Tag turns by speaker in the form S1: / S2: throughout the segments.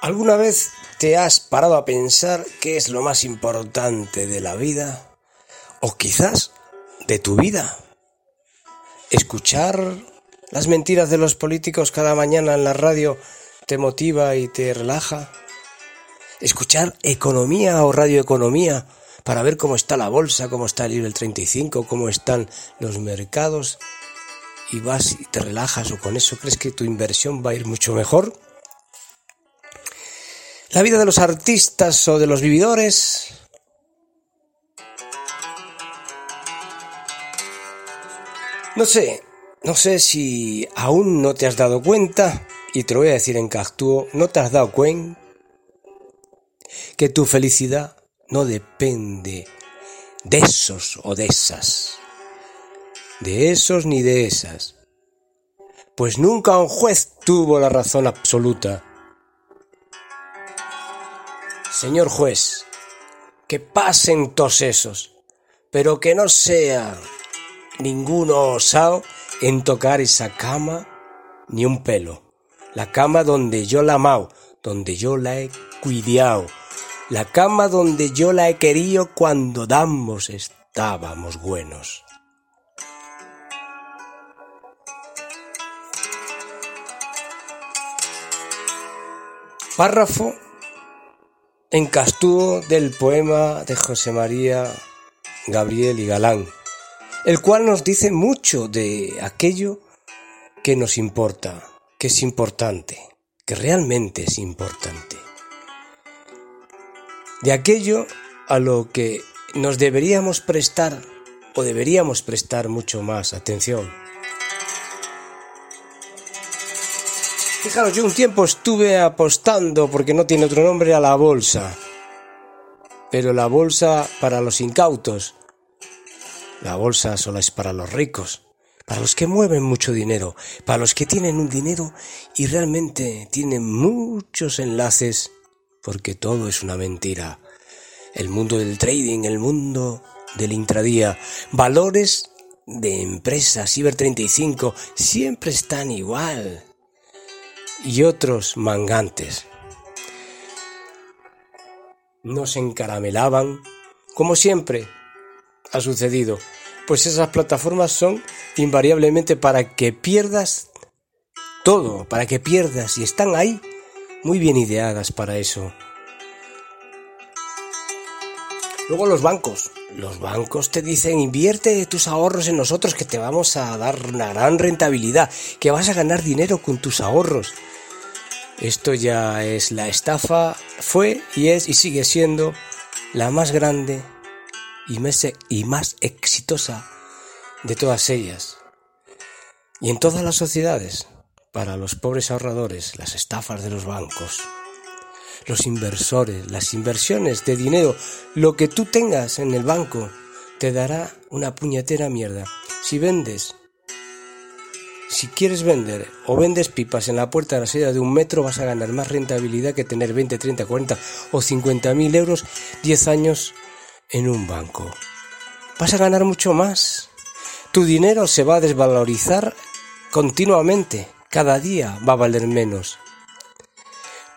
S1: ¿Alguna vez te has parado a pensar qué es lo más importante de la vida? O quizás de tu vida. Escuchar las mentiras de los políticos cada mañana en la radio te motiva y te relaja. Escuchar economía o radioeconomía para ver cómo está la bolsa, cómo está el nivel 35, cómo están los mercados y vas y te relajas o con eso crees que tu inversión va a ir mucho mejor. La vida de los artistas o de los vividores. No sé, no sé si aún no te has dado cuenta, y te lo voy a decir en Cactúo, no te has dado cuenta que tu felicidad no depende de esos o de esas, de esos ni de esas, pues nunca un juez tuvo la razón absoluta Señor juez, que pasen todos esos, pero que no sea ninguno osado en tocar esa cama ni un pelo. La cama donde yo la amado, donde yo la he cuidado, la cama donde yo la he querido cuando damos estábamos buenos. Párrafo en Castúo del poema de José María Gabriel y Galán, el cual nos dice mucho de aquello que nos importa, que es importante, que realmente es importante, de aquello a lo que nos deberíamos prestar o deberíamos prestar mucho más atención. Fijaros, yo un tiempo estuve apostando, porque no tiene otro nombre, a la bolsa. Pero la bolsa para los incautos. La bolsa solo es para los ricos, para los que mueven mucho dinero, para los que tienen un dinero y realmente tienen muchos enlaces, porque todo es una mentira. El mundo del trading, el mundo del intradía, valores de empresas, Ciber 35, siempre están igual y otros mangantes. Nos encaramelaban, como siempre ha sucedido, pues esas plataformas son invariablemente para que pierdas todo, para que pierdas, y están ahí muy bien ideadas para eso. Luego los bancos. Los bancos te dicen invierte tus ahorros en nosotros que te vamos a dar una gran rentabilidad, que vas a ganar dinero con tus ahorros. Esto ya es la estafa, fue y es y sigue siendo la más grande y más, y más exitosa de todas ellas. Y en todas las sociedades, para los pobres ahorradores, las estafas de los bancos, los inversores, las inversiones de dinero, lo que tú tengas en el banco, te dará una puñetera mierda. Si vendes si quieres vender o vendes pipas en la puerta salida de un metro, vas a ganar más rentabilidad que tener 20, 30, 40 o 50 mil euros 10 años en un banco. Vas a ganar mucho más. Tu dinero se va a desvalorizar continuamente. Cada día va a valer menos.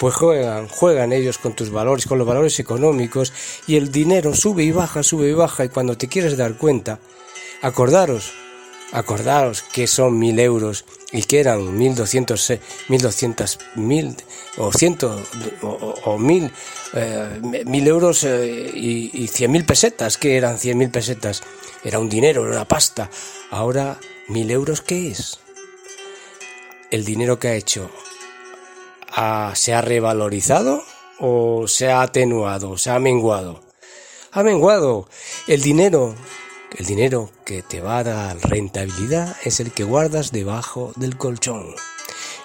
S1: Pues juegan, juegan ellos con tus valores, con los valores económicos, y el dinero sube y baja, sube y baja, y cuando te quieres dar cuenta, acordaros Acordaos que son mil euros y que eran mil doscientos, mil doscientas, mil o ciento o, mil, eh, mil euros eh, y, cien mil pesetas, que eran cien mil pesetas. Era un dinero, era una pasta. Ahora, mil euros, ¿qué es? El dinero que ha hecho, ¿se ha revalorizado o se ha atenuado, se ha menguado? Ha menguado. El dinero el dinero que te va a dar rentabilidad es el que guardas debajo del colchón.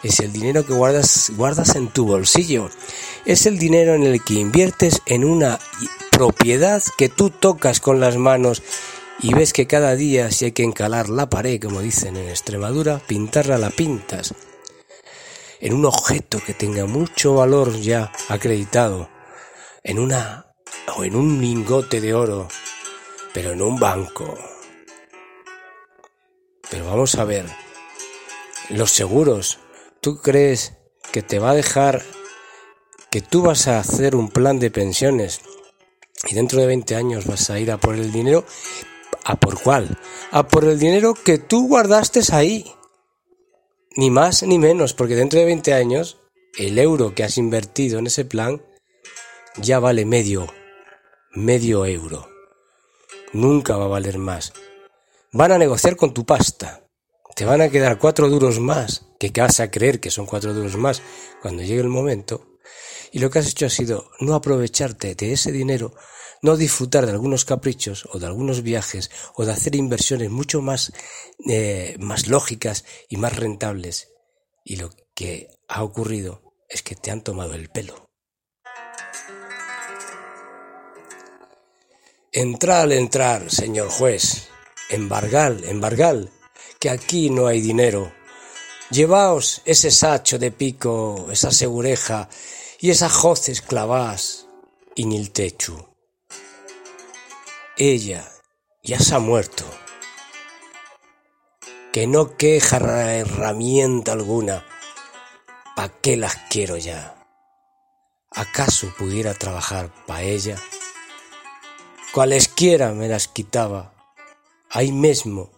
S1: Es el dinero que guardas, guardas en tu bolsillo. Es el dinero en el que inviertes en una propiedad que tú tocas con las manos y ves que cada día si hay que encalar la pared, como dicen en Extremadura, pintarla la pintas. En un objeto que tenga mucho valor ya acreditado. En una o en un lingote de oro pero en un banco. Pero vamos a ver, los seguros, ¿tú crees que te va a dejar que tú vas a hacer un plan de pensiones y dentro de 20 años vas a ir a por el dinero, ¿a por cuál? A por el dinero que tú guardaste ahí. Ni más ni menos, porque dentro de 20 años el euro que has invertido en ese plan ya vale medio, medio euro. Nunca va a valer más. Van a negociar con tu pasta. Te van a quedar cuatro duros más, que vas a creer que son cuatro duros más cuando llegue el momento, y lo que has hecho ha sido no aprovecharte de ese dinero, no disfrutar de algunos caprichos o de algunos viajes o de hacer inversiones mucho más, eh, más lógicas y más rentables. Y lo que ha ocurrido es que te han tomado el pelo. Entrad al entrar, señor juez. Embargal, embargal, que aquí no hay dinero. Llevaos ese sacho de pico, esa segureja y esas joces clavás techo. Ella ya se ha muerto. Que no queja herramienta alguna. ¿Pa qué las quiero ya? ¿Acaso pudiera trabajar pa ella? Cualesquiera me las quitaba, ahí mismo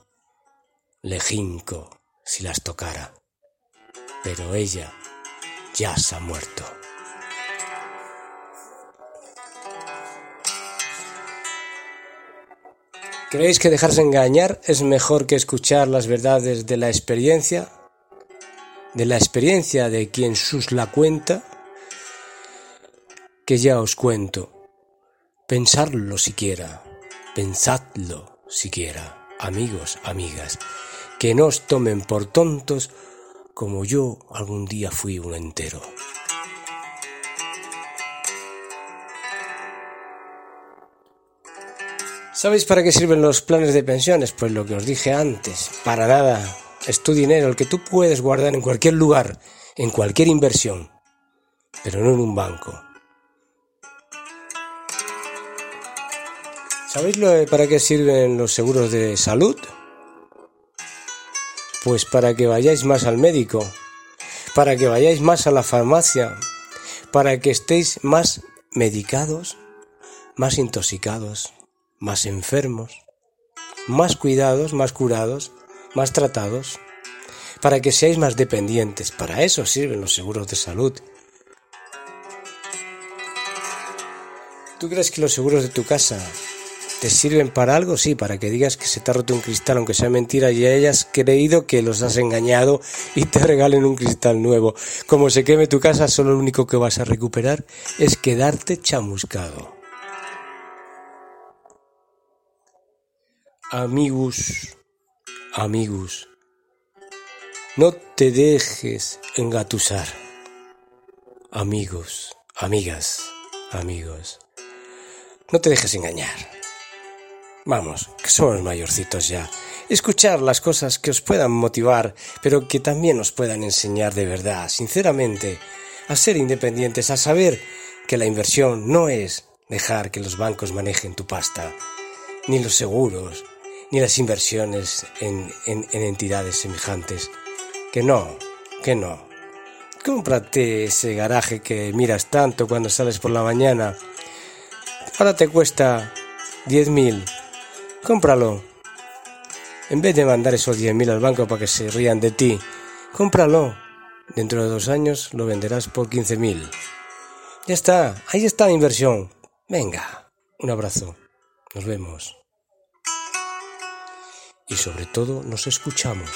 S1: le jinco si las tocara, pero ella ya se ha muerto. ¿Creéis que dejarse engañar es mejor que escuchar las verdades de la experiencia? ¿De la experiencia de quien sus la cuenta? Que ya os cuento. Pensarlo siquiera, pensadlo siquiera, amigos, amigas, que no os tomen por tontos como yo algún día fui un entero. ¿Sabéis para qué sirven los planes de pensiones? Pues lo que os dije antes, para nada. Es tu dinero, el que tú puedes guardar en cualquier lugar, en cualquier inversión, pero no en un banco. ¿Sabéis para qué sirven los seguros de salud? Pues para que vayáis más al médico, para que vayáis más a la farmacia, para que estéis más medicados, más intoxicados más enfermos, más cuidados, más curados, más tratados, para que seáis más dependientes. Para eso sirven los seguros de salud. ¿Tú crees que los seguros de tu casa te sirven para algo? Sí, para que digas que se te ha roto un cristal, aunque sea mentira, y hayas creído que los has engañado y te regalen un cristal nuevo. Como se queme tu casa, solo lo único que vas a recuperar es quedarte chamuscado. Amigos, amigos, no te dejes engatusar. Amigos, amigas, amigos, no te dejes engañar. Vamos, que somos mayorcitos ya. Escuchar las cosas que os puedan motivar, pero que también os puedan enseñar de verdad, sinceramente, a ser independientes, a saber que la inversión no es dejar que los bancos manejen tu pasta, ni los seguros, ni las inversiones en, entidades semejantes. Que no, que no. Cómprate ese garaje que miras tanto cuando sales por la mañana. Ahora te cuesta 10.000. Cómpralo. En vez de mandar esos 10.000 al banco para que se rían de ti, cómpralo. Dentro de dos años lo venderás por 15.000. Ya está, ahí está la inversión. Venga, un abrazo. Nos vemos y sobre todo nos escuchamos.